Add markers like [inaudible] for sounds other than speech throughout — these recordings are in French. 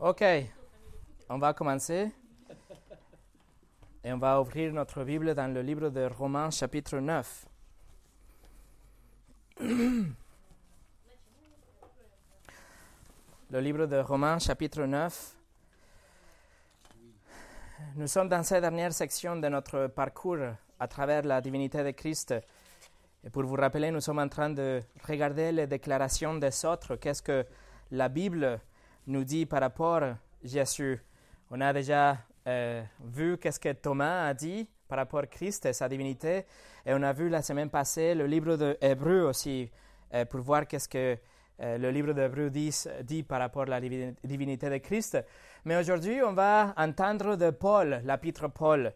Ok, on va commencer. Et on va ouvrir notre Bible dans le livre de Romains chapitre 9. Le livre de Romains chapitre 9. Nous sommes dans cette dernière section de notre parcours à travers la divinité de Christ. Et pour vous rappeler, nous sommes en train de regarder les déclarations des autres. Qu'est-ce que la Bible nous dit par rapport à Jésus. On a déjà euh, vu qu'est-ce que Thomas a dit par rapport à Christ et sa divinité. Et on a vu la semaine passée le livre de Hébreu aussi euh, pour voir qu'est-ce que euh, le livre d'Hébreu dit, dit par rapport à la divinité de Christ. Mais aujourd'hui, on va entendre de Paul, l'épître Paul.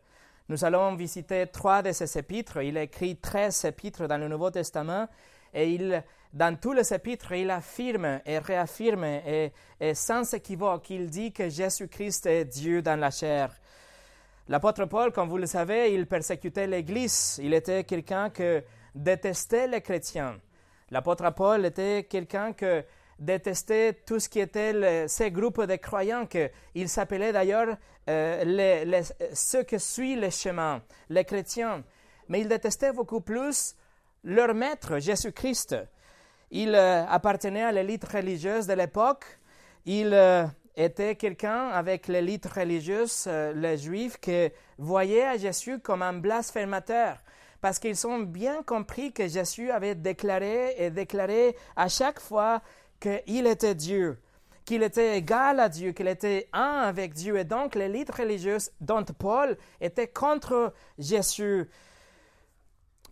Nous allons visiter trois de ses épîtres. Il écrit 13 épîtres dans le Nouveau Testament et il dans tous les chapitres, il affirme et réaffirme et, sans équivoque, il dit que Jésus-Christ est Dieu dans la chair. L'apôtre Paul, comme vous le savez, il persécutait l'Église. Il était quelqu'un qui détestait les chrétiens. L'apôtre Paul était quelqu'un qui détestait tout ce qui était ces groupes de croyants, il s'appelait d'ailleurs euh, ceux qui suivent le chemin, les chrétiens. Mais il détestait beaucoup plus leur maître, Jésus-Christ. Il euh, appartenait à l'élite religieuse de l'époque. Il euh, était quelqu'un avec l'élite religieuse, euh, les Juifs, qui voyaient Jésus comme un blasphémateur parce qu'ils ont bien compris que Jésus avait déclaré et déclaré à chaque fois qu'il était Dieu, qu'il était égal à Dieu, qu'il était un avec Dieu. Et donc l'élite religieuse dont Paul était contre Jésus.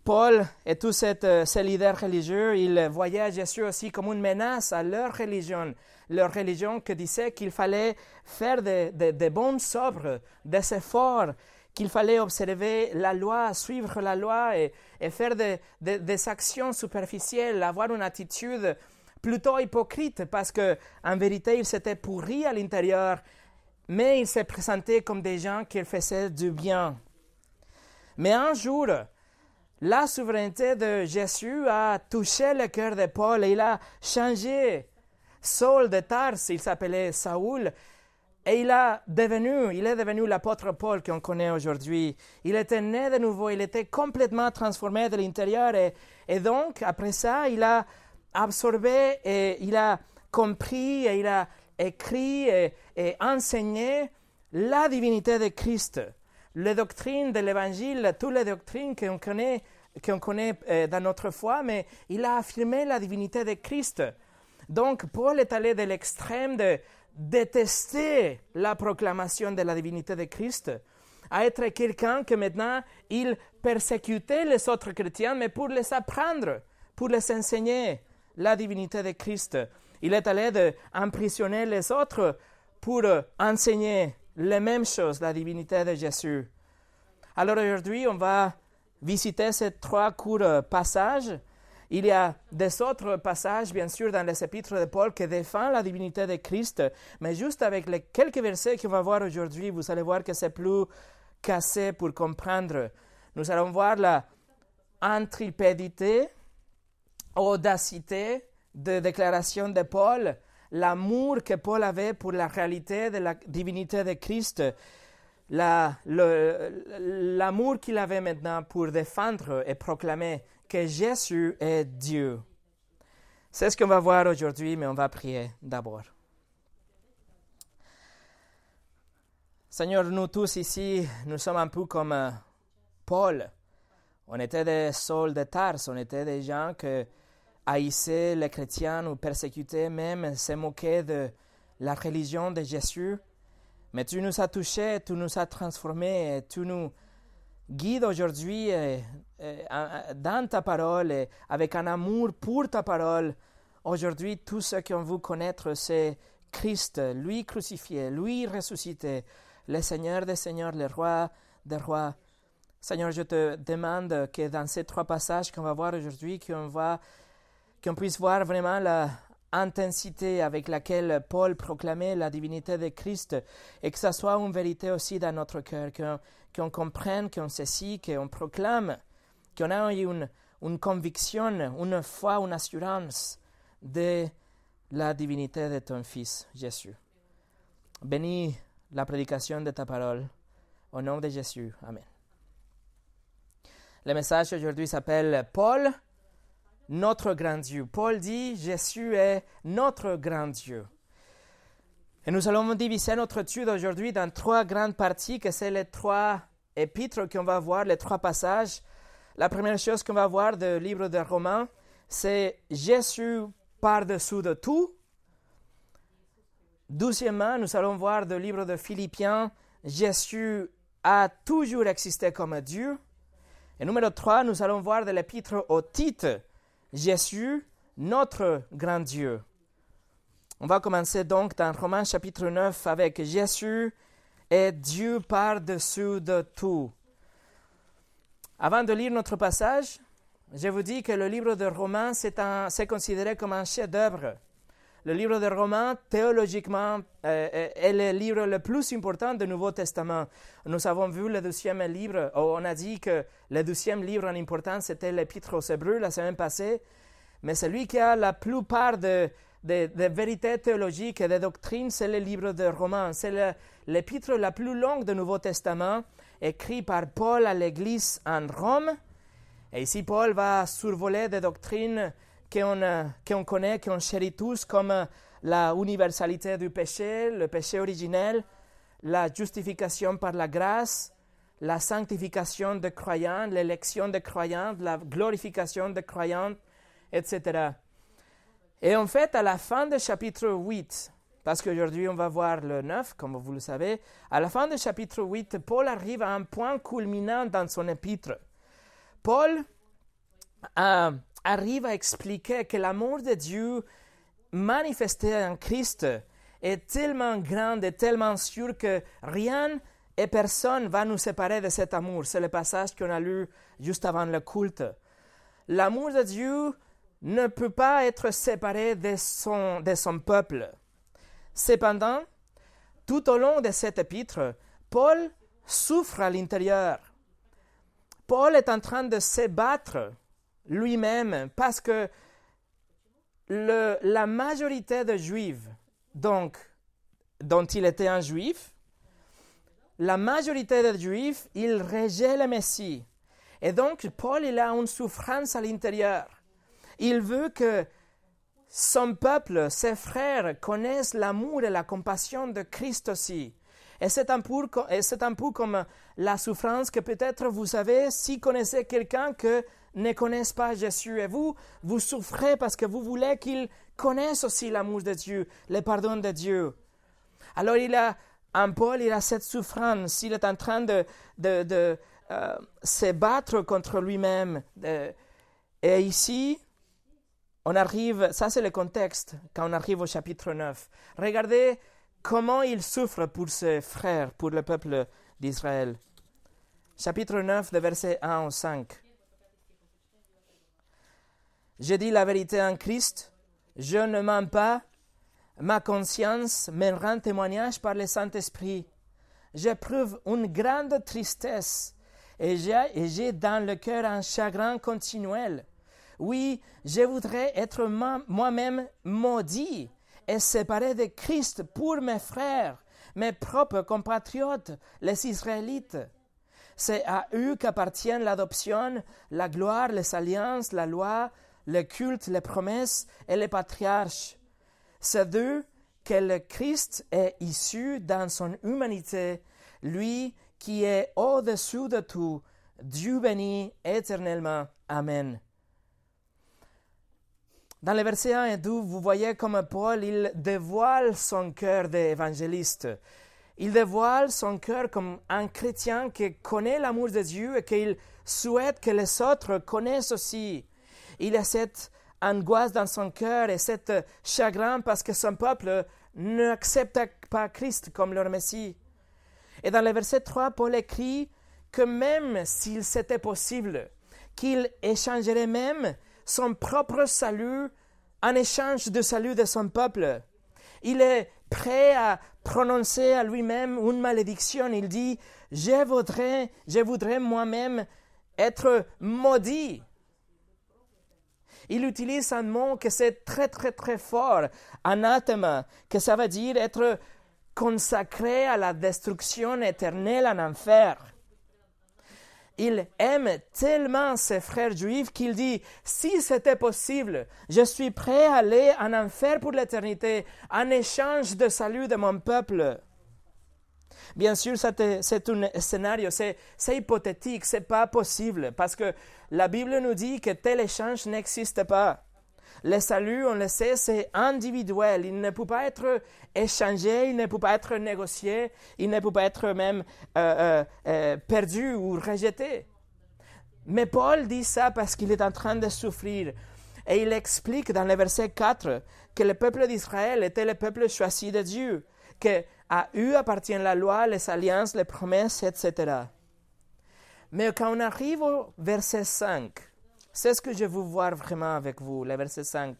Paul et tous euh, ces leaders religieux, ils voyaient Jésus aussi comme une menace à leur religion, leur religion qui disait qu'il fallait faire des de, bons sobres, des efforts, qu'il fallait observer la loi, suivre la loi et, faire des actions superficielles, avoir une attitude plutôt hypocrite parce que en vérité ils s'étaient pourris à l'intérieur, mais ils se présentaient comme des gens qui faisaient du bien. Mais un jour, la souveraineté de Jésus a touché le cœur de Paul et il a changé. Saul de Tars, il s'appelait Saoul, et il, a devenu, il est devenu l'apôtre Paul qu'on connaît aujourd'hui. Il était né de nouveau, il était complètement transformé de l'intérieur et, donc, après ça, il a absorbé et il a compris et il a écrit et enseigné la divinité de Christ les doctrines de l'Évangile, toutes les doctrines qu'on connaît, connaît euh, dans notre foi, mais il a affirmé la divinité de Christ. Donc, Paul est allé de l'extrême de détester la proclamation de la divinité de Christ à être quelqu'un que maintenant il persécutait les autres chrétiens, mais pour les apprendre, pour les enseigner la divinité de Christ. Il est allé d'emprisonner les autres pour enseigner les mêmes choses, la divinité de Jésus. Alors aujourd'hui, on va visiter ces trois courts passages. Il y a des autres passages, bien sûr, dans les épîtres de Paul qui défendent la divinité de Christ, mais juste avec les quelques versets qu'on va voir aujourd'hui, vous allez voir que c'est plus cassé pour comprendre. Nous allons voir la intrépidité, audacité de déclaration de Paul, l'amour que Paul avait pour la réalité de la divinité de Christ, l'amour qu'il avait maintenant pour défendre et proclamer que Jésus est Dieu. C'est ce qu'on va voir aujourd'hui, mais on va prier d'abord. Seigneur, nous tous ici, nous sommes un peu comme euh, Paul. On était des sols de Tars, on était des gens que haïssaient les chrétiens ou persécutaient même, se moquaient de la religion de Jésus. Mais tu nous as touchés, tu nous as transformés, tu nous guides aujourd'hui dans ta parole, et avec un amour pour ta parole. Aujourd'hui, tous ceux qui ont voulu connaître, c'est Christ, lui crucifié, lui ressuscité, le Seigneur des Seigneurs, le Roi des Rois. Seigneur, je te demande que dans ces trois passages qu'on va voir aujourd'hui, qu'on va qu'on puisse voir vraiment la intensité avec laquelle Paul proclamait la divinité de Christ et que ça soit une vérité aussi dans notre cœur, qu'on comprenne, qu'on saisit, qu'on proclame, qu'on ait une, une conviction, une foi, une assurance de la divinité de ton Fils, Jésus. bénis la prédication de ta parole. Au nom de Jésus. Amen. Le message aujourd'hui s'appelle Paul, notre grand Dieu. Paul dit, Jésus est notre grand Dieu. Et nous allons diviser notre étude aujourd'hui dans trois grandes parties, que c'est les trois épîtres qu'on va voir, les trois passages. La première chose qu'on va voir du livre de Romains, c'est Jésus par-dessous de tout. Deuxièmement, nous allons voir du livre de Philippiens, Jésus a toujours existé comme Dieu. Et numéro 3, nous allons voir de l'épître au titre, Jésus, notre grand Dieu. On va commencer donc dans Romains chapitre 9 avec Jésus est Dieu par-dessus de tout. Avant de lire notre passage, je vous dis que le livre de Romains, c'est considéré comme un chef-d'œuvre. Le livre de Romains, théologiquement, euh, euh, est le livre le plus important du Nouveau Testament. Nous avons vu le deuxième livre, on a dit que le deuxième livre en importance, c'était l'Épître aux Hébreux la semaine passée, mais celui qui a la plupart de, de, vérités théologiques et de doctrines, c'est le livre de Romains. C'est l'épître la plus longue du Nouveau Testament, écrit par Paul à l'Église en Rome. Et ici, Paul va survoler des doctrines qu'on connaît, qu'on chérit tous, comme la universalité du péché, le péché originel, la justification par la grâce, la sanctification des croyants, l'élection des croyants, la glorification des croyants, etc. Et en fait, à la fin du chapitre 8, parce qu'aujourd'hui on va voir le 9, comme vous le savez, à la fin du chapitre 8, Paul arrive à un point culminant dans son épître. Paul euh, arrive à expliquer que l'amour de Dieu manifesté en Christ est tellement grand et tellement sûr que rien et personne va nous séparer de cet amour. C'est le passage qu'on a lu juste avant le culte. L'amour de Dieu ne peut pas être séparé de son, de son peuple. Cependant, tout au long de cet épître, Paul souffre à l'intérieur. Paul est en train de se battre lui-même parce que la majorité de juifs, donc, dont il était un juif, la majorité des juifs, ils rejettent le Messie. Et donc, Paul, il a une souffrance à l'intérieur. Il veut que son peuple, ses frères, connaissent l'amour et la compassion de Christ aussi. Et c'est un, peu, peu comme la souffrance que peut-être vous savez si connaissez quelqu'un que ne connaissent pas Jésus. Et vous, vous souffrez parce que vous voulez qu'il connaisse aussi l'amour de Dieu, le pardon de Dieu. Alors il a, un Paul, il a cette souffrance, il est en train de, de, euh, se battre contre lui-même. Et ici, on arrive, ça c'est le contexte quand on arrive au chapitre 9. Regardez comment il souffre pour ses frères, pour le peuple d'Israël? Chapitre 9, de versets 1 au 5. Je dis la vérité en Christ, je ne mens pas, ma conscience me rend témoignage par le Saint-Esprit. J'éprouve une grande tristesse et j'ai dans le cœur un chagrin continuel oui, je voudrais être moi-même maudit et séparé de Christ pour mes frères, mes propres compatriotes, les Israélites. C'est à eux qu'appartiennent l'adoption, la gloire, les alliances, la loi, le culte, les promesses et les patriarches. C'est d'eux que le Christ est issu dans son humanité, lui qui est au-dessus de tout, Dieu béni éternellement. Amen. Dans les versets 1 et 2, vous voyez comme Paul, il dévoile son cœur d'évangéliste. Il dévoile son cœur comme un chrétien qui connaît l'amour de Dieu et qu'il souhaite que les autres connaissent aussi. Il a cette angoisse dans son cœur et cette chagrin parce que son peuple n'accepte pas Christ comme leur Messie. Et dans le verset 3, Paul écrit que même s'il c'était possible, qu'il échangerait même son propre salut en échange du salut de son peuple. Il est prêt à prononcer à lui-même une malédiction. Il dit, je voudrais, je voudrais moi-même être maudit. Il utilise un mot que c'est très très très fort, anathema, que ça veut dire être consacré à la destruction éternelle en enfer. Il aime tellement ses frères juifs qu'il dit, si c'était possible, je suis prêt à aller en enfer pour l'éternité en échange de salut de mon peuple. Bien sûr, c'est un scénario, c'est hypothétique, c'est pas possible, parce que la Bible nous dit que tel échange n'existe pas. Le salut, on le sait, c'est individuel. Il ne peut pas être échangé, il ne peut pas être négocié, il ne peut pas être même euh, euh, euh, perdu ou rejeté. Mais Paul dit ça parce qu'il est en train de souffrir. Et il explique dans le verset 4 que le peuple d'Israël était le peuple choisi de Dieu, que à eux appartient la loi, les alliances, les promesses, etc. Mais quand on arrive au verset 5, c'est ce que je veux voir vraiment avec vous, le verset 5.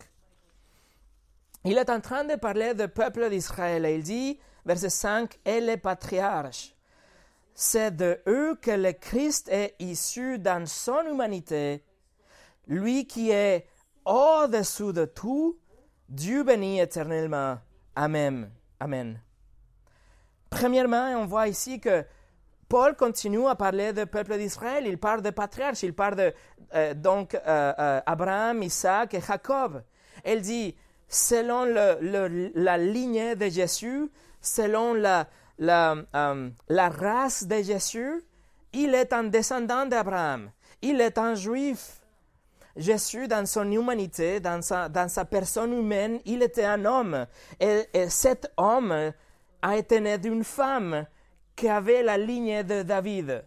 Il est en train de parler du peuple d'Israël il dit, verset 5, et les patriarches. C'est de eux que le Christ est issu dans son humanité, lui qui est au-dessous de tout, Dieu béni éternellement. Amen. Amen. Premièrement, on voit ici que Paul continue à parler du peuple d'Israël. Il parle de patriarches, il parle de euh, donc euh, euh, Abraham, Isaac et Jacob. Il dit, selon la lignée de Jésus, selon la, la, race de Jésus, il est un descendant d'Abraham. Il est un juif. Jésus, dans son humanité, dans sa, personne humaine, il était un homme. Et cet homme a été né d'une femme qui avait la ligne de David.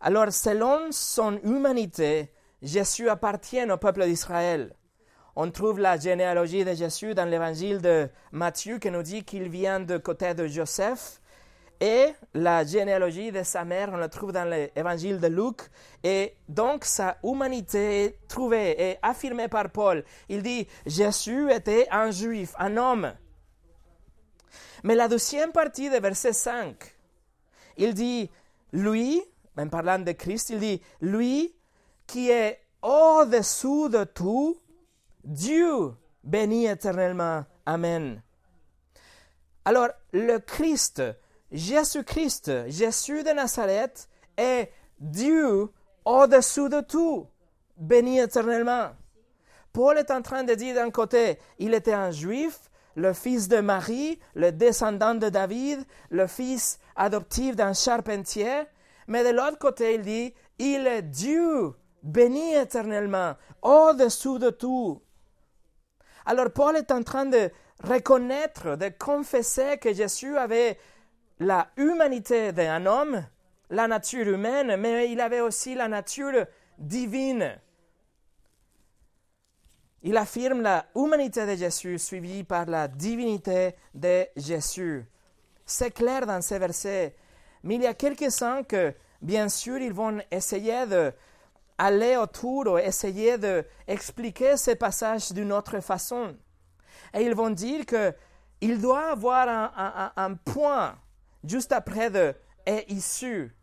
Alors, selon son humanité, Jésus appartient au peuple d'Israël. On trouve la généalogie de Jésus dans l'évangile de Matthieu qui nous dit qu'il vient du côté de Joseph. Et la généalogie de sa mère, on la trouve dans l'évangile de Luc. Et donc, sa humanité est trouvée et affirmée par Paul. Il dit, Jésus était un juif, un homme. Mais la deuxième partie de verset 5, il dit, lui, en parlant de Christ, il dit, lui qui est au-dessous de tout, Dieu béni éternellement. Amen. Alors, le Christ, Jésus-Christ, Jésus de Nazareth, est Dieu au-dessous de tout, béni éternellement. Paul est en train de dire d'un côté, il était un juif, le fils de Marie, le descendant de David, le fils adoptif d'un charpentier. Mais de l'autre côté, il dit, il est Dieu, béni éternellement, au-dessous de tout. Alors Paul est en train de reconnaître, de confesser que Jésus avait la humanité d'un homme, la nature humaine, mais il avait aussi la nature divine. Il affirme la humanité de Jésus suivie par la divinité de Jésus. C'est clair dans ces versets. Mais il y a quelques-uns que, bien sûr, ils vont essayer d'aller autour ou essayer d'expliquer ces passages d'une autre façon. Et ils vont dire qu'il doit avoir un, un, point juste après de est issu.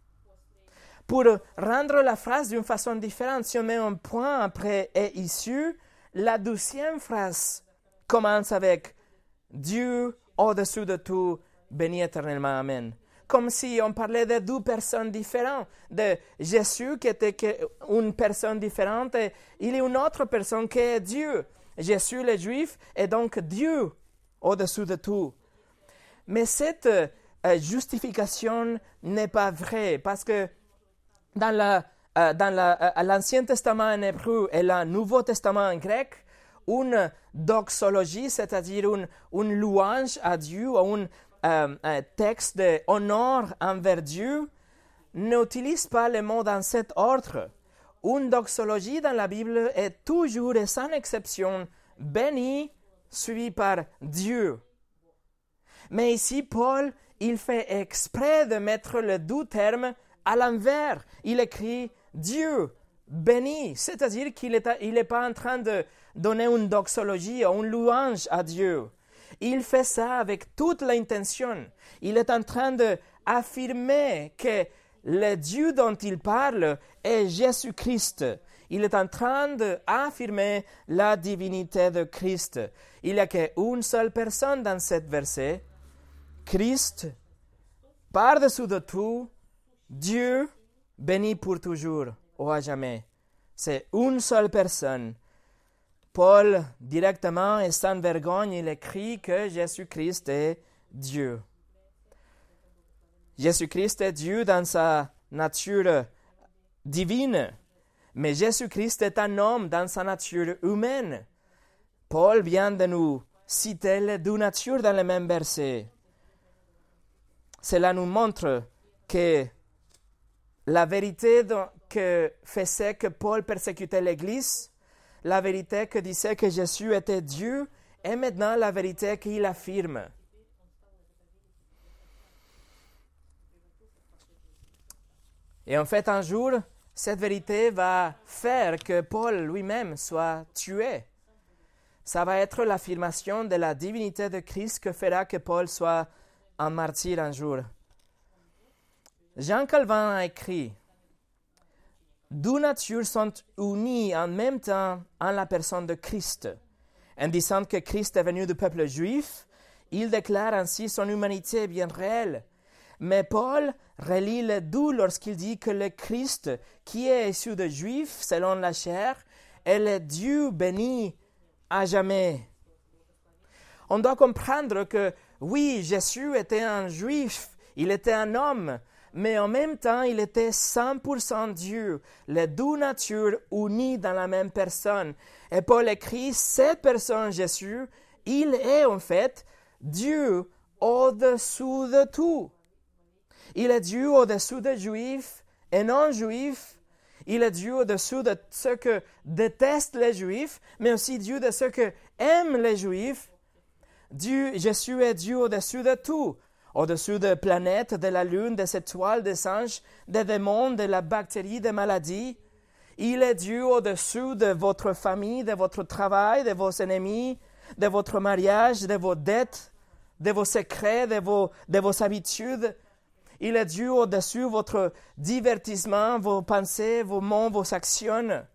Pour rendre la phrase d'une façon différente, si on met un point après est issu, la deuxième phrase commence avec Dieu au-dessus de tout, béni éternellement. Amen. Comme si on parlait de deux personnes différentes, de Jésus qui était une personne différente et il a une autre personne qui est Dieu. Jésus le juif est donc Dieu au-dessus de tout. Mais cette euh, justification n'est pas vraie parce que dans la euh, dans euh, l'Ancien Testament en hébreu et le Nouveau Testament en grec, une doxologie, c'est-à-dire une, louange à Dieu, un, euh, un texte d'honneur envers Dieu, n'utilise pas le mot dans cet ordre. Une doxologie dans la Bible est toujours et sans exception béni, suivi par Dieu. Mais ici, Paul, il fait exprès de mettre les deux termes à l'envers. Il écrit Dieu béni, c'est-à-dire qu'il n'est il pas en train de donner une doxologie une louange à Dieu. Il fait ça avec toute l'intention. Il est en train d'affirmer que le Dieu dont il parle est Jésus-Christ. Il est en train d'affirmer la divinité de Christ. Il n'y a qu'une seule personne dans ce verset, Christ, par-dessous de tout, Dieu béni pour toujours ou à jamais. C'est une seule personne. Paul, directement et sans vergogne, il écrit que Jésus-Christ est Dieu. Jésus-Christ est Dieu dans sa nature divine, mais Jésus-Christ est un homme dans sa nature humaine. Paul vient de nous citer les deux natures dans le même verset. Cela nous montre que la vérité que faisait que Paul persécutait l'Église, la vérité que disait que Jésus était Dieu, est maintenant la vérité qu'il affirme. Et en fait, un jour, cette vérité va faire que Paul lui-même soit tué. Ça va être l'affirmation de la divinité de Christ que fera que Paul soit un martyr un jour. Jean Calvin a écrit Deux natures sont unies en même temps en la personne de Christ. En disant que Christ est venu du peuple juif, il déclare ainsi son humanité bien réelle. Mais Paul relie les deux lorsqu'il dit que le Christ, qui est issu de Juifs selon la chair, est le Dieu béni à jamais. On doit comprendre que oui, Jésus était un juif, il était un homme, mais en même temps, il était 100% Dieu, les deux natures unies dans la même personne. Et Paul écrit, cette personne, Jésus, il est en fait Dieu au-dessous de tout. Il est Dieu au-dessous des Juifs et non-Juifs. Il est Dieu au-dessous de ceux que détestent les Juifs, mais aussi Dieu de ceux que aiment les Juifs. Dieu, Jésus est Dieu au-dessus de tout, au-dessus des planètes, de la lune, des étoiles, des anges, des démons, de la bactérie, des maladies. Il est Dieu au-dessus de votre famille, de votre travail, de vos ennemis, de votre mariage, de vos dettes, de vos secrets, de vos, de vos habitudes. Il est Dieu au-dessus de votre divertissement, vos pensées, vos mots, vos actions.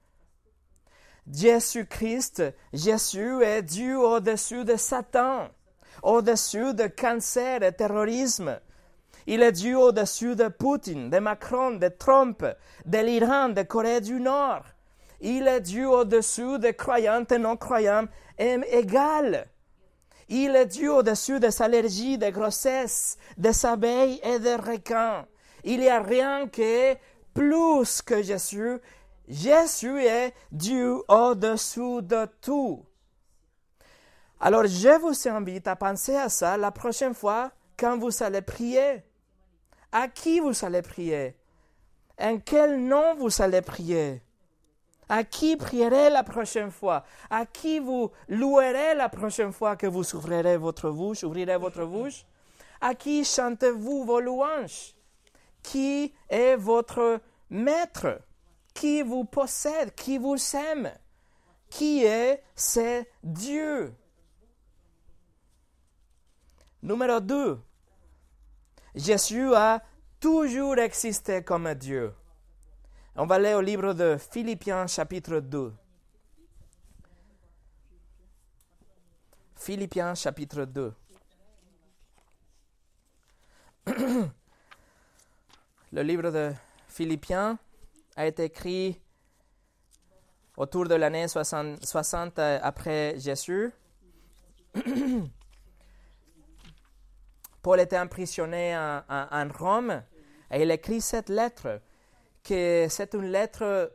Jésus-Christ, Jésus est Dieu au-dessus de Satan, au-dessus de cancer et terrorisme. Il est Dieu au-dessus de Poutine, de Macron, de Trump, de l'Iran, de Corée du Nord. Il est Dieu au-dessus des croyants et non-croyants égal. Il est Dieu au-dessus des allergies, des grossesses, des abeilles et des requins. Il n'y a rien que plus que Jésus Jésus est Dieu au-dessous de tout. Alors je vous invite à penser à ça la prochaine fois quand vous allez prier. À qui vous allez prier? En quel nom vous allez prier? À qui prierez la prochaine fois? À qui vous louerez la prochaine fois que vous ouvrirez votre bouche, ouvrirez votre bouche? À qui chantez-vous vos louanges? Qui est votre maître? Qui vous possède, qui vous aime, qui est, c'est Dieu? Numéro 2. Jésus a toujours existé comme Dieu. On va aller au livre de Philippiens chapitre 2. Philippiens chapitre 2. [clears throat] Le livre de Philippiens a été écrit autour de l'année 60, après Jésus. [clears throat] Paul était emprisonné en, Rome et il écrit cette lettre, que c'est une lettre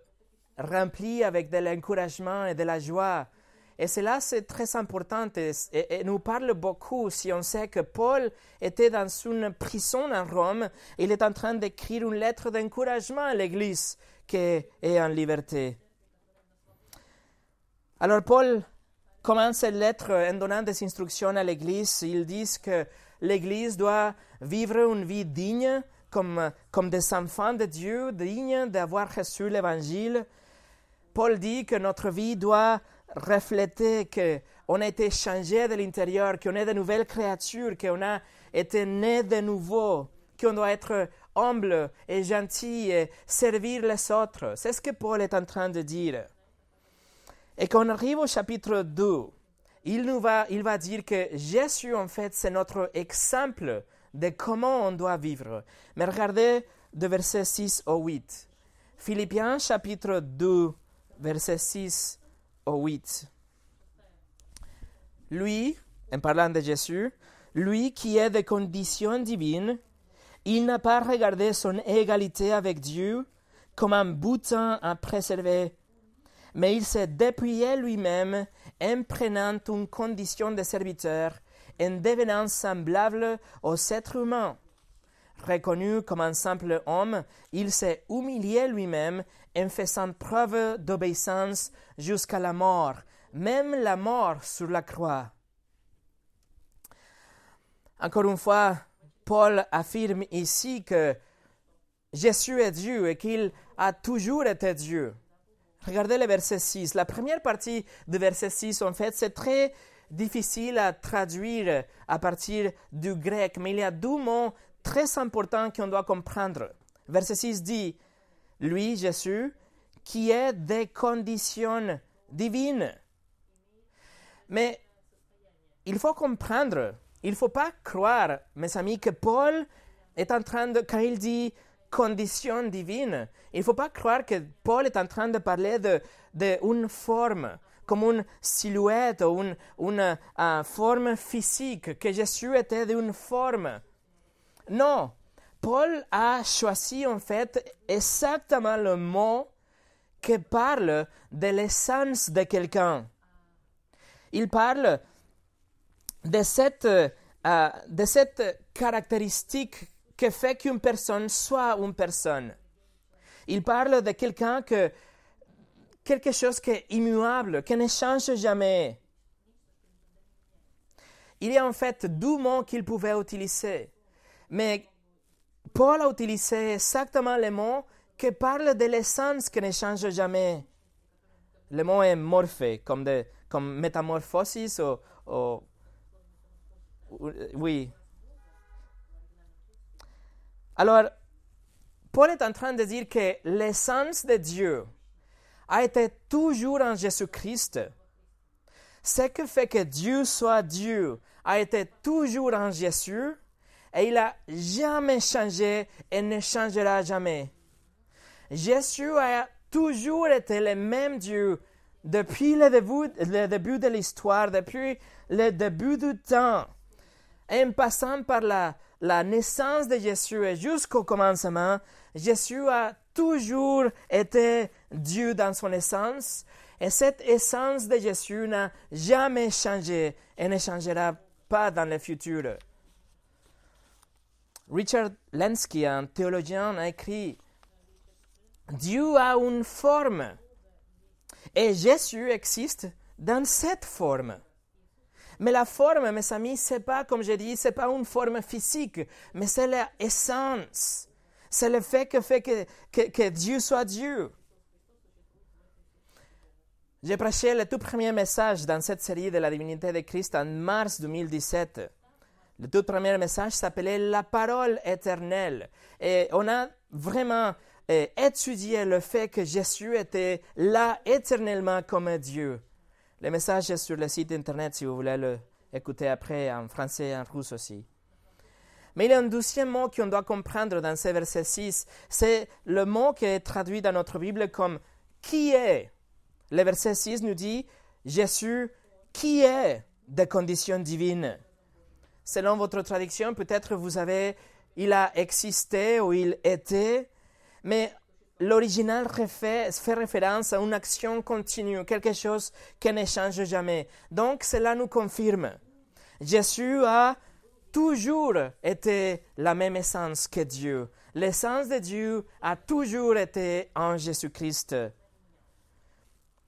remplie avec de l'encouragement et de la joie. Et cela, c'est très important et, nous parle beaucoup si on sait que Paul était dans une prison en Rome. Il est en train d'écrire une lettre d'encouragement à l'Église qui est en liberté. Alors Paul commence cette lettre en donnant des instructions à l'Église. Il dit que l'Église doit vivre une vie digne comme, comme des enfants de Dieu, dignes d'avoir reçu l'Évangile. Paul dit que notre vie doit refléter qu'on a été changé de l'intérieur, qu'on est de nouvelles créatures, qu'on a été né de nouveau, qu'on doit être humble et gentil et servir les autres. C'est ce que Paul est en train de dire. Et quand on arrive au chapitre 2, il, nous va, il va dire que Jésus, en fait, c'est notre exemple de comment on doit vivre. Mais regardez de versets 6 au 8. Philippiens chapitre 2, versets 6 au 8. Lui, en parlant de Jésus, lui qui est de condition divine, il n'a pas regardé son égalité avec Dieu comme un bouton à préserver, mais il s'est dépouillé lui-même en prenant une condition de serviteur, en devenant semblable aux êtres humains. Reconnu comme un simple homme, il s'est humilié lui-même en faisant preuve d'obéissance jusqu'à la mort, même la mort sur la croix. Encore une fois, Paul affirme ici que Jésus est Dieu et qu'il a toujours été Dieu. Regardez le verset 6. La première partie du verset 6, en fait, c'est très difficile à traduire à partir du grec, mais il y a deux mots très importants qu'on doit comprendre. Verset 6 dit, lui, Jésus, qui est des conditions divines. Mais il faut comprendre il ne faut pas croire, mes amis, que Paul est en train de, quand il dit condition divine, il ne faut pas croire que Paul est en train de parler d'une de, forme, comme une silhouette ou une, une uh, forme physique, que Jésus était d'une forme. Non, Paul a choisi en fait exactement le mot qui parle de l'essence de quelqu'un. Il parle de cette, euh, de cette caractéristique qui fait qu'une personne soit une personne. Il parle de quelqu'un que quelque chose qui est immuable, qui ne change jamais. Il y a en fait deux mots qu'il pouvait utiliser, mais Paul a utilisé exactement les mots qui parlent de l'essence qui ne change jamais. Le mot est morphé, comme, de, comme métamorphosis ou, ou oui. Alors, Paul est en train de dire que l'essence de Dieu a été toujours en Jésus-Christ. Ce qui fait que Dieu soit Dieu a été toujours en Jésus et il n'a jamais changé et ne changera jamais. Jésus a toujours été le même Dieu depuis le début, le début de l'histoire, depuis le début du temps en passant par la, la naissance de Jésus et jusqu'au commencement, Jésus a toujours été Dieu dans son essence et cette essence de Jésus n'a jamais changé et ne changera pas dans le futur. Richard Lenski, un théologien, a écrit Dieu a une forme et Jésus existe dans cette forme. Mais la forme, mes amis, c'est pas, comme je dis, c'est pas une forme physique, mais c'est l'essence. C'est le fait que fait que, que, Dieu soit Dieu. J'ai prêché le tout premier message dans cette série de la divinité de Christ en mars 2017. Le tout premier message s'appelait La parole éternelle. Et on a vraiment euh, étudié le fait que Jésus était là éternellement comme Dieu. Le message est sur le site internet si vous voulez l'écouter après en français et en russe aussi. Mais il y a un deuxième mot qu'on doit comprendre dans ce verset 6. C'est le mot qui est traduit dans notre Bible comme qui est. Le verset 6 nous dit Jésus qui est des conditions divines? Selon votre traduction, peut-être vous avez il a existé ou il était, mais l'original fait référence à une action continue, quelque chose qui ne change jamais. Donc cela nous confirme. Jésus a toujours été la même essence que Dieu. L'essence de Dieu a toujours été en Jésus-Christ.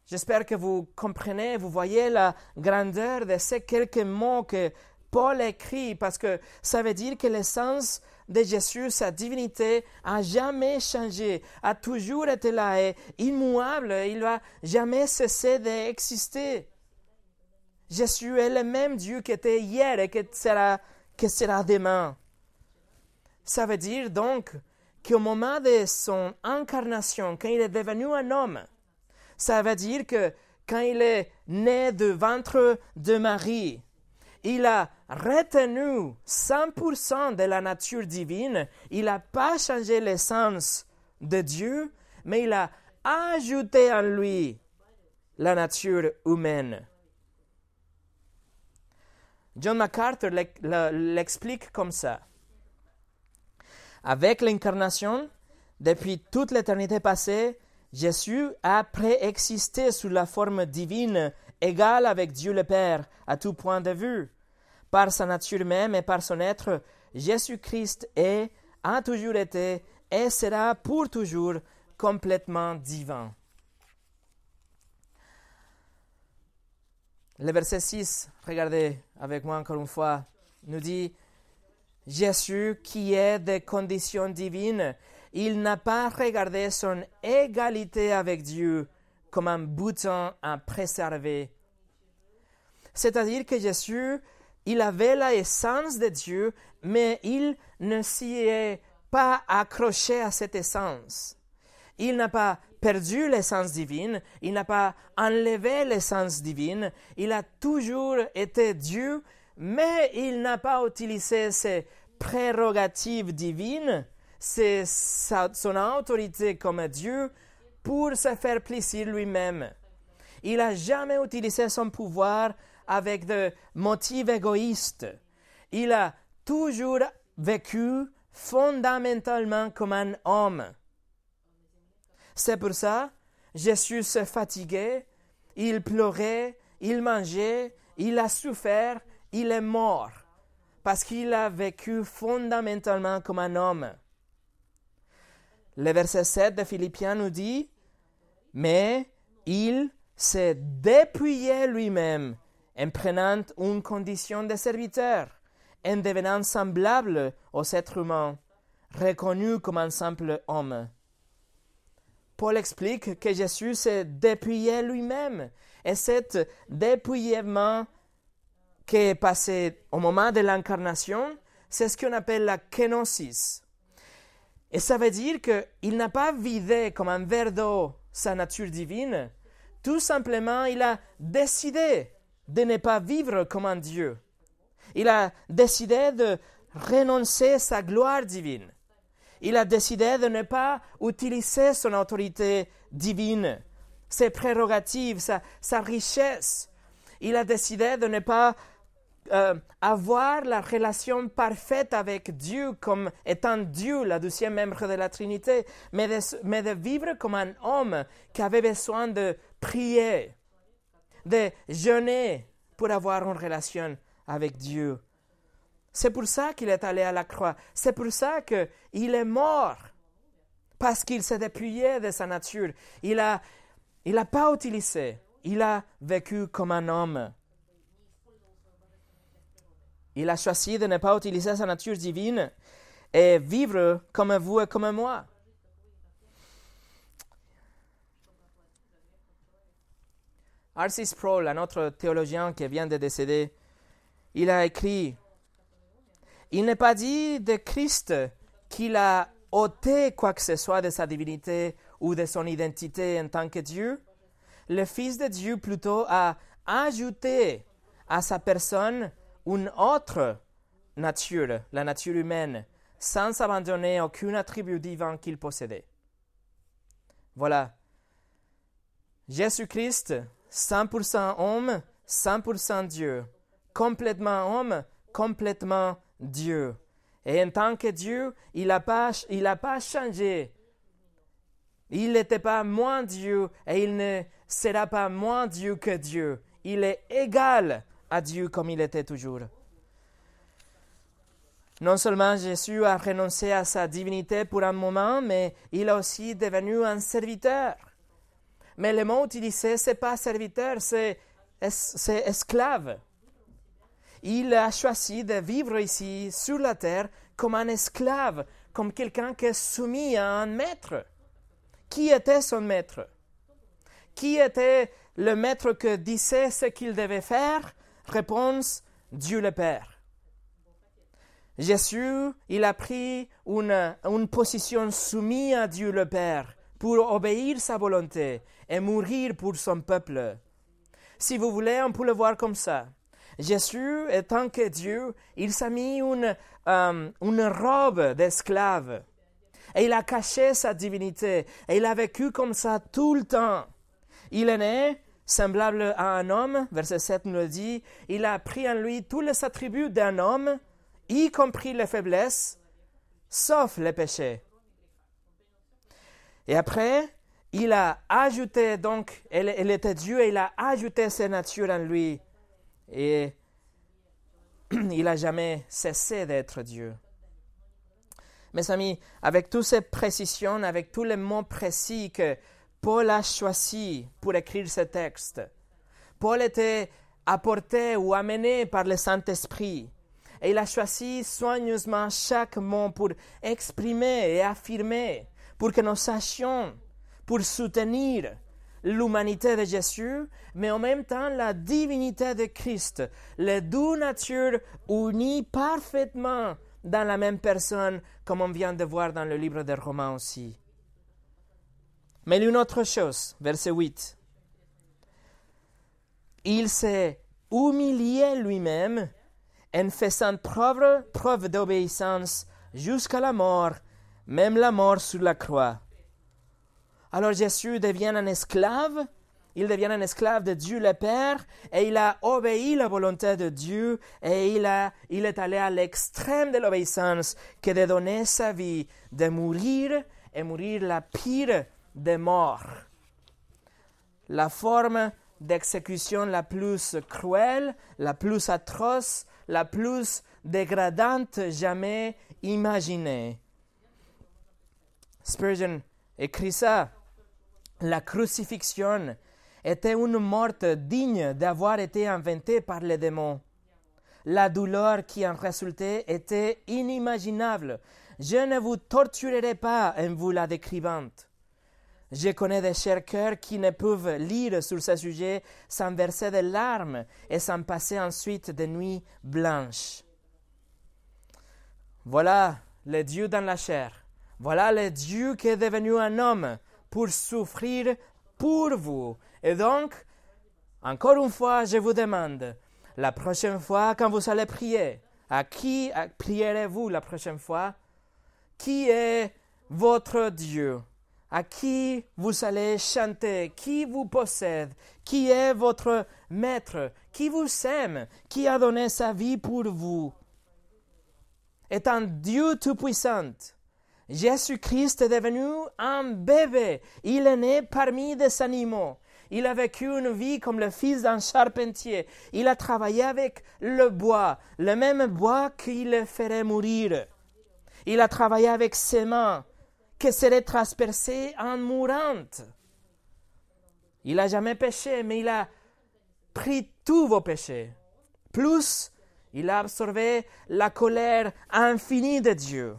J'espère que vous comprenez, vous voyez la grandeur de ces quelques mots que Paul écrit, parce que ça veut dire que l'essence de Jésus, sa divinité, a jamais changé, a toujours été là, et immuable, il va jamais cesser d'exister. Jésus est le même Dieu qui était hier et qui sera, qui sera demain. Ça veut dire donc qu'au moment de son incarnation, quand il est devenu un homme, ça veut dire que quand il est né du ventre de Marie, il a retenu 100% de la nature divine, il n'a pas changé l'essence de Dieu, mais il a ajouté en lui la nature humaine. John MacArthur l'explique comme ça. Avec l'incarnation, depuis toute l'éternité passée, Jésus a préexisté sous la forme divine, égale avec Dieu le Père à tout point de vue. Par sa nature même et par son être, Jésus-Christ est, a toujours été et sera pour toujours complètement divin. Le verset 6, regardez avec moi encore une fois, nous dit Jésus qui est de conditions divines, il n'a pas regardé son égalité avec Dieu comme un bouton à préserver. C'est-à-dire que Jésus, il avait la essence de Dieu, mais il ne s'y est pas accroché à cette essence. Il n'a pas perdu l'essence divine, il n'a pas enlevé l'essence divine, il a toujours été Dieu, mais il n'a pas utilisé ses prérogatives divines, ses, son autorité comme Dieu, pour se faire plaisir lui-même. Il n'a jamais utilisé son pouvoir avec des motifs égoïstes. Il a toujours vécu fondamentalement comme un homme. C'est pour ça, Jésus se fatiguait, il pleurait, il mangeait, il a souffert, il est mort, parce qu'il a vécu fondamentalement comme un homme. Le verset 7 de Philippiens nous dit, mais il s'est dépouillé lui-même en prenant une condition de serviteur, en devenant semblable aux êtres humains, reconnu comme un simple homme. Paul explique que Jésus s'est dépouillé lui-même. Et cet dépouillement qui est passé au moment de l'incarnation, c'est ce qu'on appelle la kenosis. Et ça veut dire qu'il n'a pas vidé comme un verre d'eau sa nature divine. Tout simplement, il a décidé de ne pas vivre comme un Dieu. Il a décidé de renoncer sa gloire divine il a décidé de ne pas utiliser son autorité divine, ses prérogatives, sa, richesse. Il a décidé de ne pas euh, avoir la relation parfaite avec Dieu comme étant Dieu, la deuxième membre de la Trinité, mais de vivre comme un homme qui avait besoin de prier, de jeûner pour avoir une relation avec Dieu. C'est pour ça qu'il est allé à la croix. C'est pour ça qu'il est mort. Parce qu'il s'est dépouillé de sa nature. Il n'a il a pas utilisé. Il a vécu comme un homme. Il a choisi de ne pas utiliser sa nature divine et vivre comme vous et comme moi. R.C. Sproul, un autre théologien qui vient de décéder, il a écrit il n'est pas dit de Christ qu'il a ôté quoi que ce soit de sa divinité ou de son identité en tant que Dieu. Le Fils de Dieu plutôt a ajouté à sa personne une autre nature, la nature humaine, sans abandonner aucun attribut divin qu'il possédait. Voilà. Jésus-Christ, 100% homme, 100% Dieu. Complètement homme, complètement Dieu. Et en tant que Dieu, il n'a pas, pas changé. Il n'était pas moins Dieu et il ne sera pas moins Dieu que Dieu. Il est égal à Dieu comme il était toujours. Non seulement Jésus a renoncé à sa divinité pour un moment, mais il a aussi devenu un serviteur. Mais le mot utilisé, ce n'est pas serviteur, c'est esclave il a choisi de vivre ici sur la terre comme un esclave, comme quelqu'un qui est soumis à un maître. Qui était son maître? Qui était le maître qui disait ce qu'il devait faire? Réponse, Dieu le Père. Jésus, il a pris une, une position soumise à Dieu le Père pour obéir sa volonté et mourir pour son peuple si vous voulez, on peut le voir comme ça. Jésus, étant que Dieu, il s'est mis une, euh, une robe d'esclave. Et il a caché sa divinité. Et il a vécu comme ça tout le temps. Il est né semblable à un homme, verset 7 nous le dit. Il a pris en lui tous les attributs d'un homme, y compris les faiblesses, sauf les péchés. Et après, il a ajouté, donc, il était Dieu et il a ajouté sa nature en lui. Et [clears throat] il n'a jamais cessé d'être Dieu. Mes amis, avec toutes ces précisions, avec tous les mots précis que Paul a choisis pour écrire ce texte, Paul était apporté ou amené par le Saint-Esprit. Et il a choisi soigneusement chaque mot pour exprimer et affirmer, pour que nous sachions, pour soutenir l'humanité de Jésus, mais en même temps la divinité de Christ, les deux natures unies parfaitement dans la même personne, comme on vient de voir dans le livre des Romains aussi. Mais une autre chose, verset 8. Il s'est humilié lui-même en faisant preuve, preuve d'obéissance jusqu'à la mort, même la mort sur la croix. Alors Jésus devient un esclave, il devient un esclave de Dieu le Père, et il a obéi la volonté de Dieu, et il, a, il est allé à l'extrême de l'obéissance, que de donner sa vie, de mourir, et mourir la pire des morts. La forme d'exécution la plus cruelle, la plus atroce, la plus dégradante jamais imaginée. Spurgeon écrit ça. La crucifixion était une mort digne d'avoir été inventée par les démons. La douleur qui en résultait était inimaginable. Je ne vous torturerai pas en vous la décrivant. Je connais des chers cœurs qui ne peuvent lire sur ce sujet sans verser des larmes et sans passer ensuite des nuits blanches. Voilà le Dieu dans la chair. Voilà le Dieu qui est devenu un homme pour souffrir pour vous. Et donc, encore une fois, je vous demande, la prochaine fois quand vous allez prier, à qui prierez-vous la prochaine fois? Qui est votre Dieu? À qui vous allez chanter, qui vous possède, qui est votre maître, qui vous aime, qui a donné sa vie pour vous? Est un Dieu tout-puissant. Jésus-Christ est devenu un bébé. Il est né parmi des animaux. Il a vécu une vie comme le fils d'un charpentier. Il a travaillé avec le bois, le même bois qui le ferait mourir. Il a travaillé avec ses mains que serait transpercé en mourante. Il n'a jamais péché, mais il a pris tous vos péchés. Plus, il a absorbé la colère infinie de Dieu.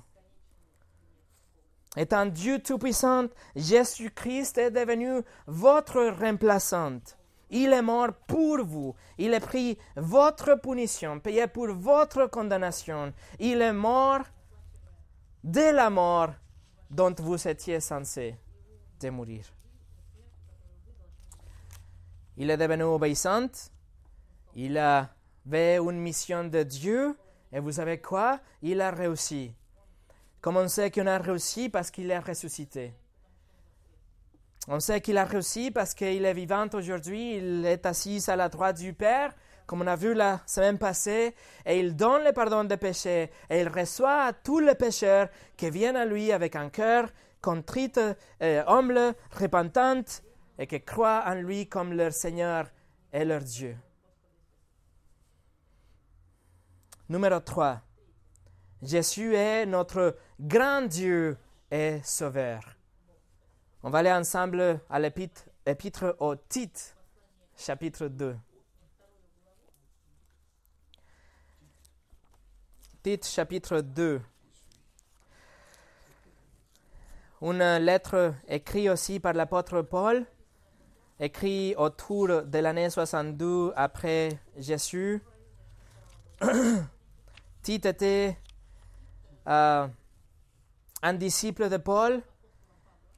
Étant Dieu Tout-Puissant, Jésus-Christ est devenu votre remplaçante. Il est mort pour vous. Il a pris votre punition, payé pour votre condamnation. Il est mort de la mort dont vous étiez censé de mourir. Il est devenu obéissant, il avait une mission de Dieu, et vous savez quoi? Il a réussi. Comment on sait qu'il a réussi Parce qu'il est ressuscité. On sait qu'il a réussi parce qu'il est vivant aujourd'hui, il est assis à la droite du Père, comme on a vu la semaine passée, et il donne le pardon des péchés, et il reçoit tous les pécheurs qui viennent à lui avec un cœur contrite, et humble, repentant, et qui croient en lui comme leur Seigneur et leur Dieu. Numéro 3. Jésus est notre grand Dieu et Sauveur. On va aller ensemble à l'épître, épître au Tite, chapitre 2. Tite chapitre 2. Une lettre écrite aussi par l'apôtre Paul, écrite autour de l'année 62 après Jésus. [coughs] Tite était euh, un disciple de Paul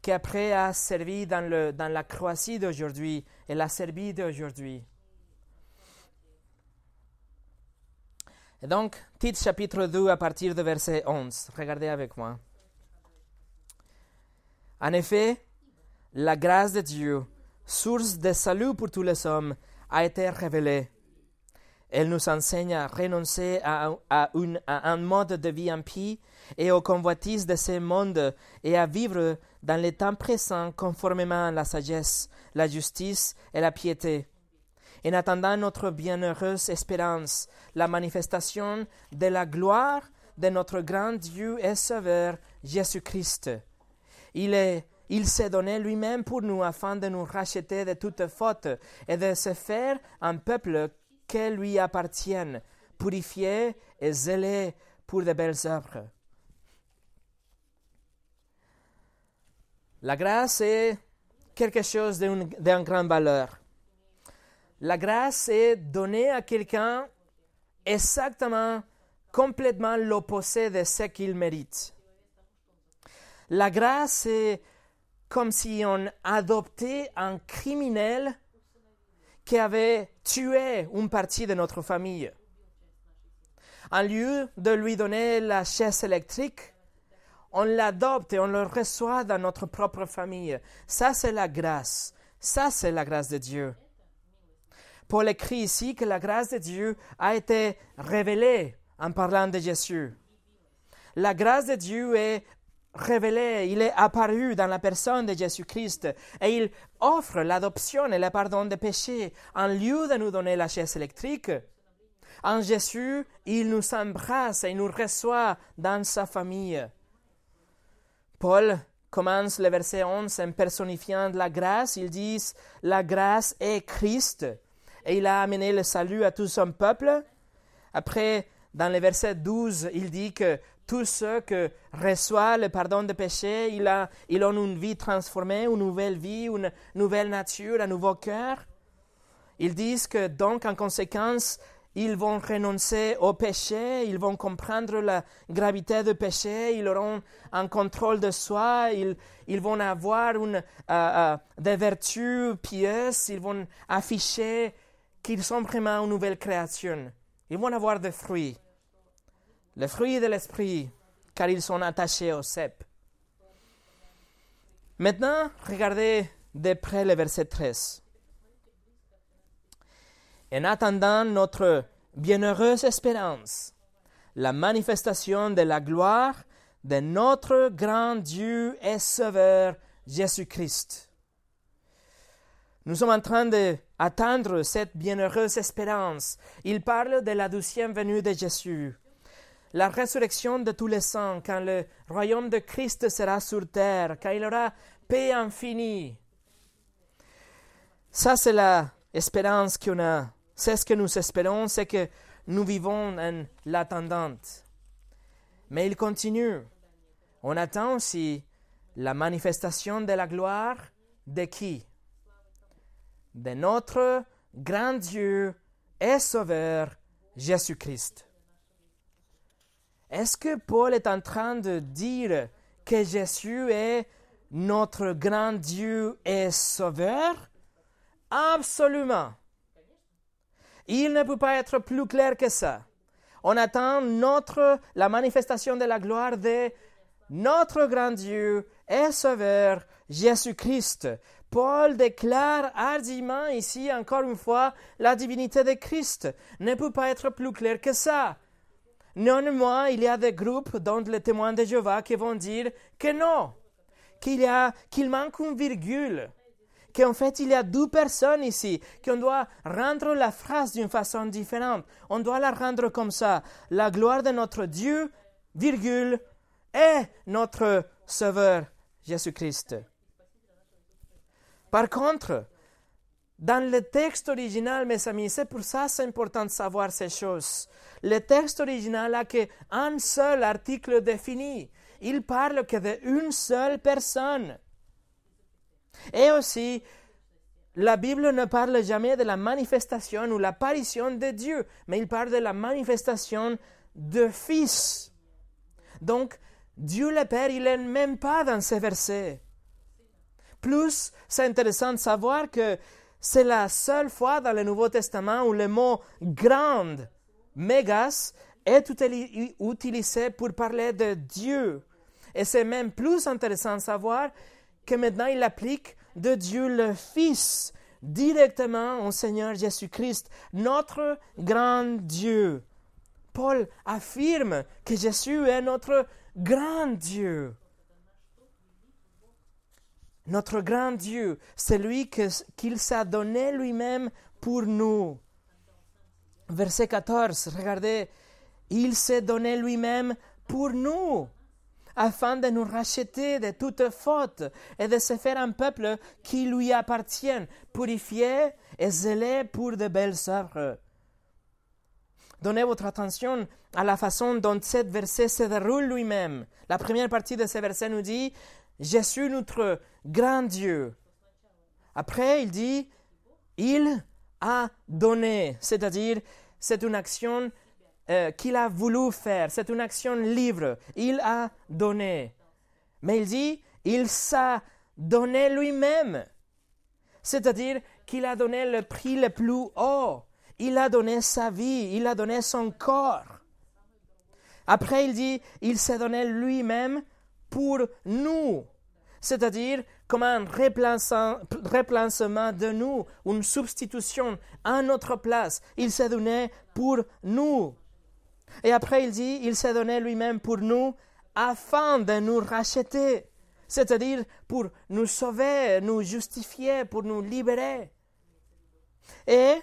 qui après a servi dans, le, dans la Croatie d'aujourd'hui et la Serbie d'aujourd'hui. Et donc, Tite chapitre 2 à partir de verset 11. Regardez avec moi. En effet, la grâce de Dieu, source de salut pour tous les hommes, a été révélée elle nous enseigne à renoncer à, un mode de vie impie et aux convoitises de ce monde et à vivre dans les temps présents conformément à la sagesse, la justice et la piété. En attendant notre bienheureuse espérance, la manifestation de la gloire de notre grand Dieu et Sauveur Jésus-Christ. Il il s'est donné lui-même pour nous afin de nous racheter de toute faute et de se faire un peuple qui lui appartienne, purifié et zélé pour de belles œuvres. La grâce est quelque chose d'une grande valeur. La grâce est donnée à quelqu'un exactement, complètement l'opposé de ce qu'il mérite. La grâce est comme si on adoptait un criminel qui avait tué une partie de notre famille. En lieu de lui donner la chaise électrique, on l'adopte et on le reçoit dans notre propre famille. Ça, c'est la grâce. Ça, c'est la grâce de Dieu. Paul écrit ici que la grâce de Dieu a été révélée en parlant de Jésus. La grâce de Dieu est révélé, il est apparu dans la personne de Jésus-Christ et il offre l'adoption et le pardon des péchés en lieu de nous donner la chaise électrique. En Jésus, il nous embrasse et nous reçoit dans sa famille. Paul commence le verset 11 en personnifiant la grâce. Il dit La grâce est Christ et il a amené le salut à tout son peuple. Après, dans le verset 12, il dit que tous ceux qui reçoivent le pardon des péchés, ils, ont une vie transformée, une nouvelle vie, une nouvelle nature, un nouveau cœur. Ils disent que donc, en conséquence, ils vont renoncer au péché, ils vont comprendre la gravité du péché, ils auront un contrôle de soi, ils, vont avoir euh, euh, des vertus pieuses, ils vont afficher qu'ils sont vraiment une nouvelle création. Ils vont avoir des fruits les fruits de l'esprit, car ils sont attachés au cep. Maintenant, regardez de près le verset 13. En attendant notre bienheureuse espérance, la manifestation de la gloire de notre grand Dieu et Sauveur Jésus-Christ. Nous sommes en train d'attendre cette bienheureuse espérance. Il parle de la douzième venue de Jésus la résurrection de tous les saints, quand le royaume de Christ sera sur terre, quand il aura paix infinie. Ça, c'est l'espérance qu'on a. C'est ce que nous espérons, c'est que nous vivons en l'attendante. Mais il continue. On attend aussi la manifestation de la gloire de qui? De notre grand Dieu et Sauveur Jésus-Christ. Est-ce que Paul est en train de dire que Jésus est notre grand Dieu et Sauveur? Absolument. Il ne peut pas être plus clair que ça. On attend notre, la manifestation de la gloire de notre grand Dieu et Sauveur, Jésus-Christ. Paul déclare hardiment ici, encore une fois, la divinité de Christ. Ne peut pas être plus clair que ça. Néanmoins, il y a des groupes, dont les témoins de Jéhovah, qui vont dire que non, qu'il, y a, qu'il manque une virgule, qu'en fait il y a deux personnes ici, qu'on doit rendre la phrase d'une façon différente. On doit la rendre comme ça. La gloire de notre Dieu, virgule, et notre Sauveur, Jésus-Christ. Par contre, dans le texte original, mes amis, c'est pour ça que c'est important de savoir ces choses. Le texte original a qu'un seul article défini. Il parle que d'une seule personne. Et aussi, la Bible ne parle jamais de la manifestation ou l'apparition de Dieu, mais il parle de la manifestation de Fils. Donc, Dieu le Père, il n'est même pas dans ces versets. Plus, c'est intéressant de savoir que c'est la seule fois dans le Nouveau Testament où le mot grande, mégas, est utilisé pour parler de Dieu. Et c'est même plus intéressant de savoir que maintenant il applique de Dieu le Fils directement au Seigneur Jésus-Christ, notre grand Dieu. Paul affirme que Jésus est notre grand Dieu. Notre grand Dieu, celui qu'il s'est donné lui-même pour nous. Verset 14, regardez, il s'est donné lui-même pour nous, afin de nous racheter de toute faute et de se faire un peuple qui lui appartienne, purifié et zélé pour de belles œuvres. Donnez votre attention à la façon dont ce verset se déroule lui-même. La première partie de ce verset nous dit Jésus, notre grand Dieu. Après, il dit Il a donné, c'est-à-dire c'est une action euh, qu'il a voulu faire, c'est une action libre, il a donné. Mais il dit, il s'est donné lui-même, c'est-à-dire qu'il a donné le prix le plus haut, il a donné sa vie, il a donné son corps. Après, il dit, il s'est donné lui-même pour nous, c'est-à-dire comme un remplacement de nous, une substitution à notre place. Il s'est donné pour nous. Et après, il dit, il s'est donné lui-même pour nous afin de nous racheter, c'est-à-dire pour nous sauver, nous justifier, pour nous libérer. Et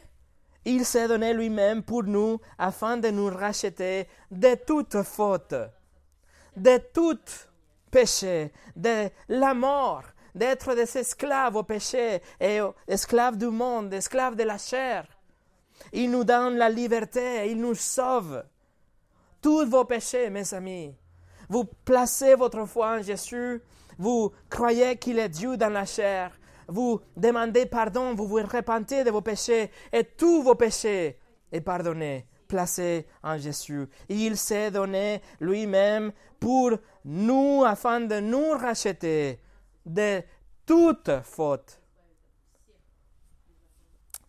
il s'est donné lui-même pour nous afin de nous racheter de toute faute, de tout péché, de la mort, d'être des esclaves au péché et esclaves du monde, esclaves de la chair. Il nous donne la liberté, il nous sauve. Tous vos péchés, mes amis. Vous placez votre foi en Jésus, vous croyez qu'il est Dieu dans la chair, vous demandez pardon, vous vous repentez de vos péchés et tous vos péchés est pardonné, placé en Jésus. Il s'est donné lui-même pour nous afin de nous racheter de toute faute.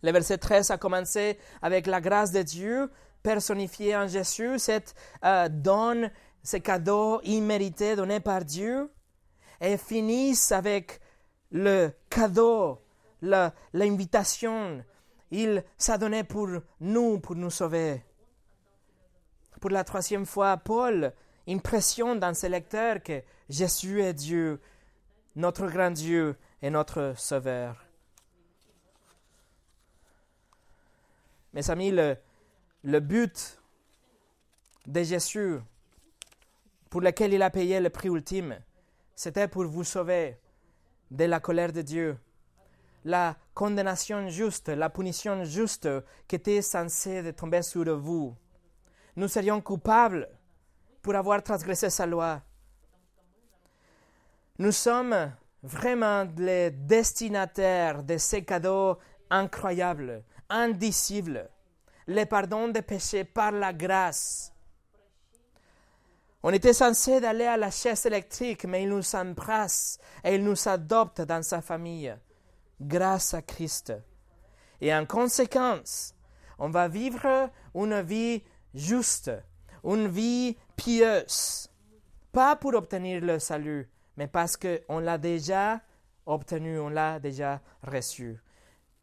Le verset 13 a commencé avec la grâce de Dieu personnifiée en Jésus, cette euh, don, ce cadeau immérité donné par Dieu, et finissent avec le cadeau, l'invitation. Il s'est donné pour nous, pour nous sauver. Pour la troisième fois, Paul impressionne dans ses lecteurs que Jésus est Dieu, notre grand Dieu et notre Sauveur. Mes amis, le, but de Jésus, pour lequel il a payé le prix ultime, c'était pour vous sauver de la colère de Dieu, la condamnation juste, la punition juste qui était censée tomber sur vous. Nous serions coupables pour avoir transgressé sa loi. Nous sommes vraiment les destinataires de ces cadeaux incroyables, indicibles, le pardon des péchés par la grâce. On était censé d'aller à la chaise électrique, mais il nous embrasse et il nous adopte dans sa famille, grâce à Christ. Et en conséquence, on va vivre une vie juste, une vie pieuse, pas pour obtenir le salut, mais parce qu'on l'a déjà obtenu, on l'a déjà reçu.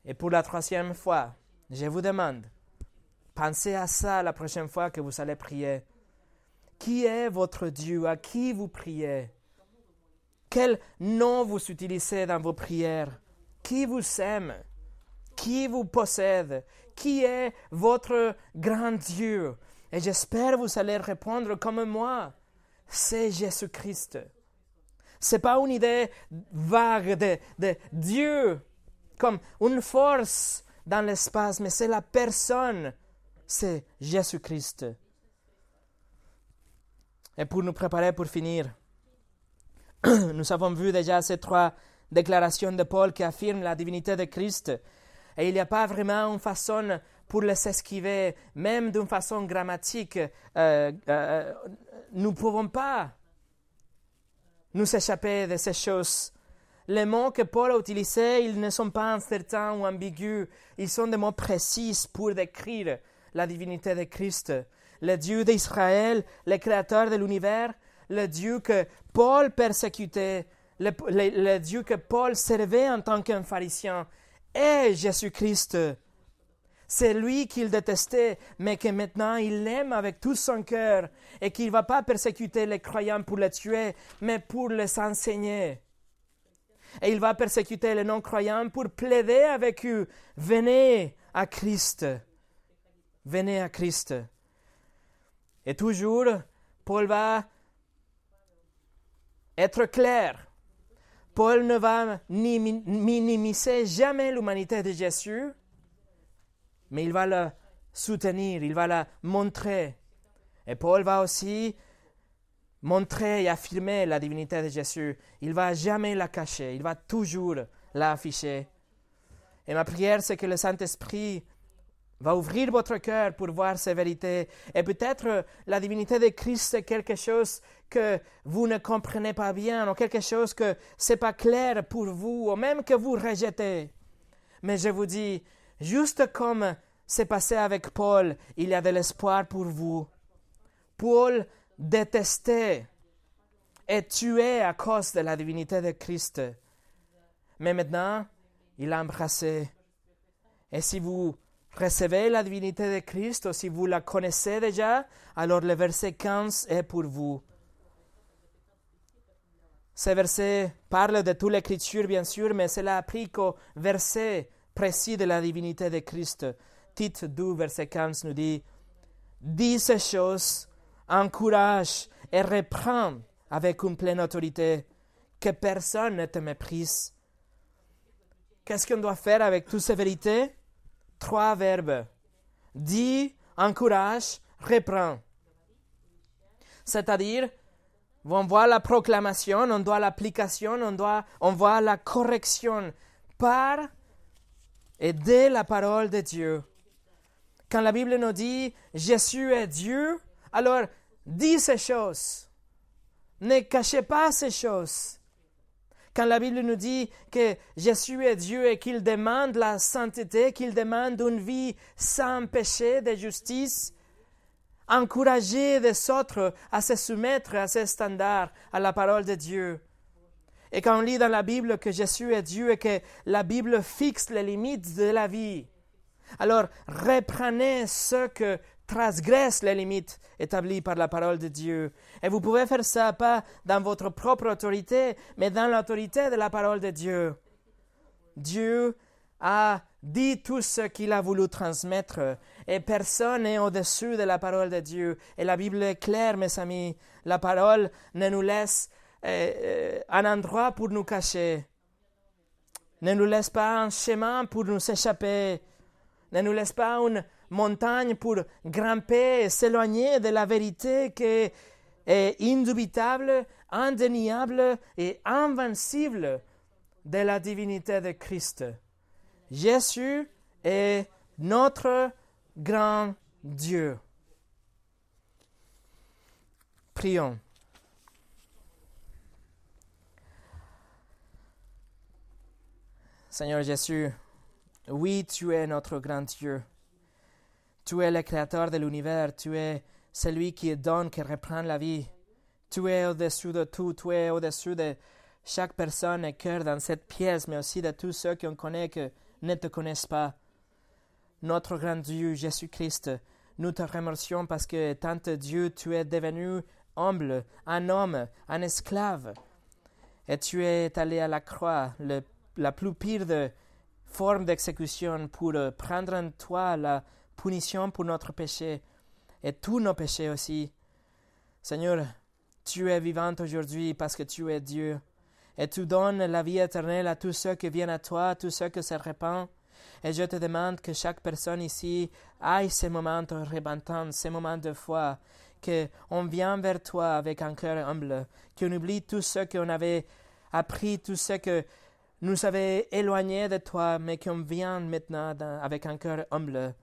Et pour la troisième fois, je vous demande, pensez à ça la prochaine fois que vous allez prier. Qui est votre Dieu? À qui vous priez? Quel nom vous utilisez dans vos prières? Qui vous aime? Qui vous possède? Qui est votre grand Dieu? Et j'espère vous allez répondre comme moi. C'est Jésus-Christ n'est pas une idée vague de, de Dieu comme une force dans l'espace, mais c'est la personne, c'est Jésus-Christ. Et pour nous préparer pour finir, [clears throat] nous avons vu déjà ces trois déclarations de Paul qui affirment la divinité de Christ. Et il n'y a pas vraiment une façon pour les esquiver, même d'une façon grammatique. Euh, euh, nous ne pouvons pas nous échapper de ces choses. Les mots que Paul a utilisés, ils ne sont pas incertains ou ambigus, ils sont des mots précis pour décrire la divinité de Christ. le Dieu d'Israël, le créateur de l'univers, le Dieu que Paul persécutait, le, Dieu que Paul servait en tant qu'un pharisien, est Jésus-Christ. C'est lui qu'il détestait, mais que maintenant il l'aime avec tout son cœur et qu'il ne va pas persécuter les croyants pour les tuer, mais pour les enseigner. Et il va persécuter les non-croyants pour plaider avec eux. Venez à Christ. Venez à Christ. Et toujours, Paul va être clair. Paul ne va ni minimiser jamais l'humanité de Jésus, mais il va la soutenir, il va la montrer. Et Paul va aussi montrer et affirmer la divinité de Jésus. Il va jamais la cacher, il va toujours l'afficher. Et ma prière, c'est que le Saint-Esprit va ouvrir votre cœur pour voir ces vérités. Et peut-être la divinité de Christ, c'est quelque chose que vous ne comprenez pas bien, ou quelque chose que c'est pas clair pour vous, ou même que vous rejetez. Mais je vous dis, Juste comme c'est passé avec Paul, il y a de l'espoir pour vous. Paul détestait et tuait à cause de la divinité de Christ. Mais maintenant, il a embrassé. Et si vous recevez la divinité de Christ, ou si vous la connaissez déjà, alors le verset 15 est pour vous. Ce verset parle de toute l'écriture, bien sûr, mais cela applique au verset précis de la divinité de Christ. Tite 2, verset 15 nous dit Dis ces choses, encourage et reprends avec une pleine autorité, que personne ne te méprise. Qu'est-ce qu'on doit faire avec toutes ces vérités? Trois verbes. Dis, encourage, reprends. C'est-à-dire, on voit la proclamation, on doit l'application, on, doit, on voit la correction par et dès la parole de Dieu. Quand la Bible nous dit Jésus est Dieu, alors dis ces choses. Ne cachez pas ces choses. Quand la Bible nous dit que Jésus est Dieu et qu'il demande la sainteté, qu'il demande une vie sans péché, de justice, encouragez les autres à se soumettre à ces standards, à la parole de Dieu. Et quand on lit dans la Bible que Jésus est Dieu et que la Bible fixe les limites de la vie, alors reprenez ce que transgresse les limites établies par la parole de Dieu. Et vous pouvez faire ça pas dans votre propre autorité, mais dans l'autorité de la parole de Dieu. Dieu a dit tout ce qu'il a voulu transmettre, et personne n'est au-dessus de la parole de Dieu. Et la Bible est claire, mes amis. La parole ne nous laisse euh, un endroit pour nous cacher. Ne nous laisse pas un chemin pour nous échapper. Ne nous laisse pas une montagne pour grimper et s'éloigner de la vérité qui est indubitable, indéniable et invincible de la divinité de Christ. Jésus est notre grand Dieu. Prions. Seigneur Jésus, oui, tu es notre grand Dieu. Tu es le créateur de l'univers, tu es celui qui donne, qui reprend la vie. Tu es au-dessus de tout, tu es au-dessus de chaque personne et cœur dans cette pièce, mais aussi de tous ceux qu'on connaît qui ne te connaissent pas. Notre grand Dieu, Jésus-Christ, nous te remercions parce que, tant Dieu, tu es devenu humble, un homme, un esclave, et tu es allé à la croix, le la plus pire de forme d'exécution pour euh, prendre en toi la punition pour notre péché et tous nos péchés aussi. Seigneur, tu es vivant aujourd'hui parce que tu es Dieu et tu donnes la vie éternelle à tous ceux qui viennent à toi, à tous ceux qui se répandent. Et je te demande que chaque personne ici aille ces moments de repentance, ces moments de foi, qu'on vient vers toi avec un cœur humble, qu'on oublie tout ce qu'on avait appris, tout ce que nous avons éloignés de toi, mais qu'on vient maintenant avec un cœur humble.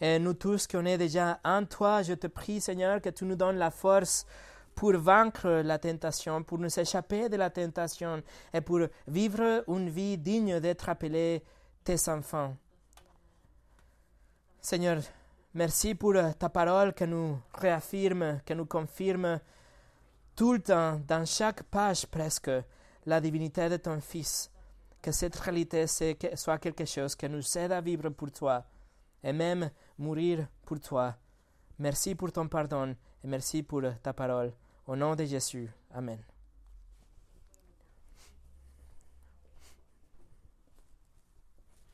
Et nous tous qui on est déjà en toi, je te prie, Seigneur, que tu nous donnes la force pour vaincre la tentation, pour nous échapper de la tentation et pour vivre une vie digne d'être appelés tes enfants. Seigneur, Merci pour ta parole qui nous réaffirme, qui nous confirme tout le temps, dans chaque page presque, la divinité de ton Fils. Que cette réalité soit quelque chose qui nous aide à vivre pour toi et même mourir pour toi. Merci pour ton pardon et merci pour ta parole. Au nom de Jésus. Amen.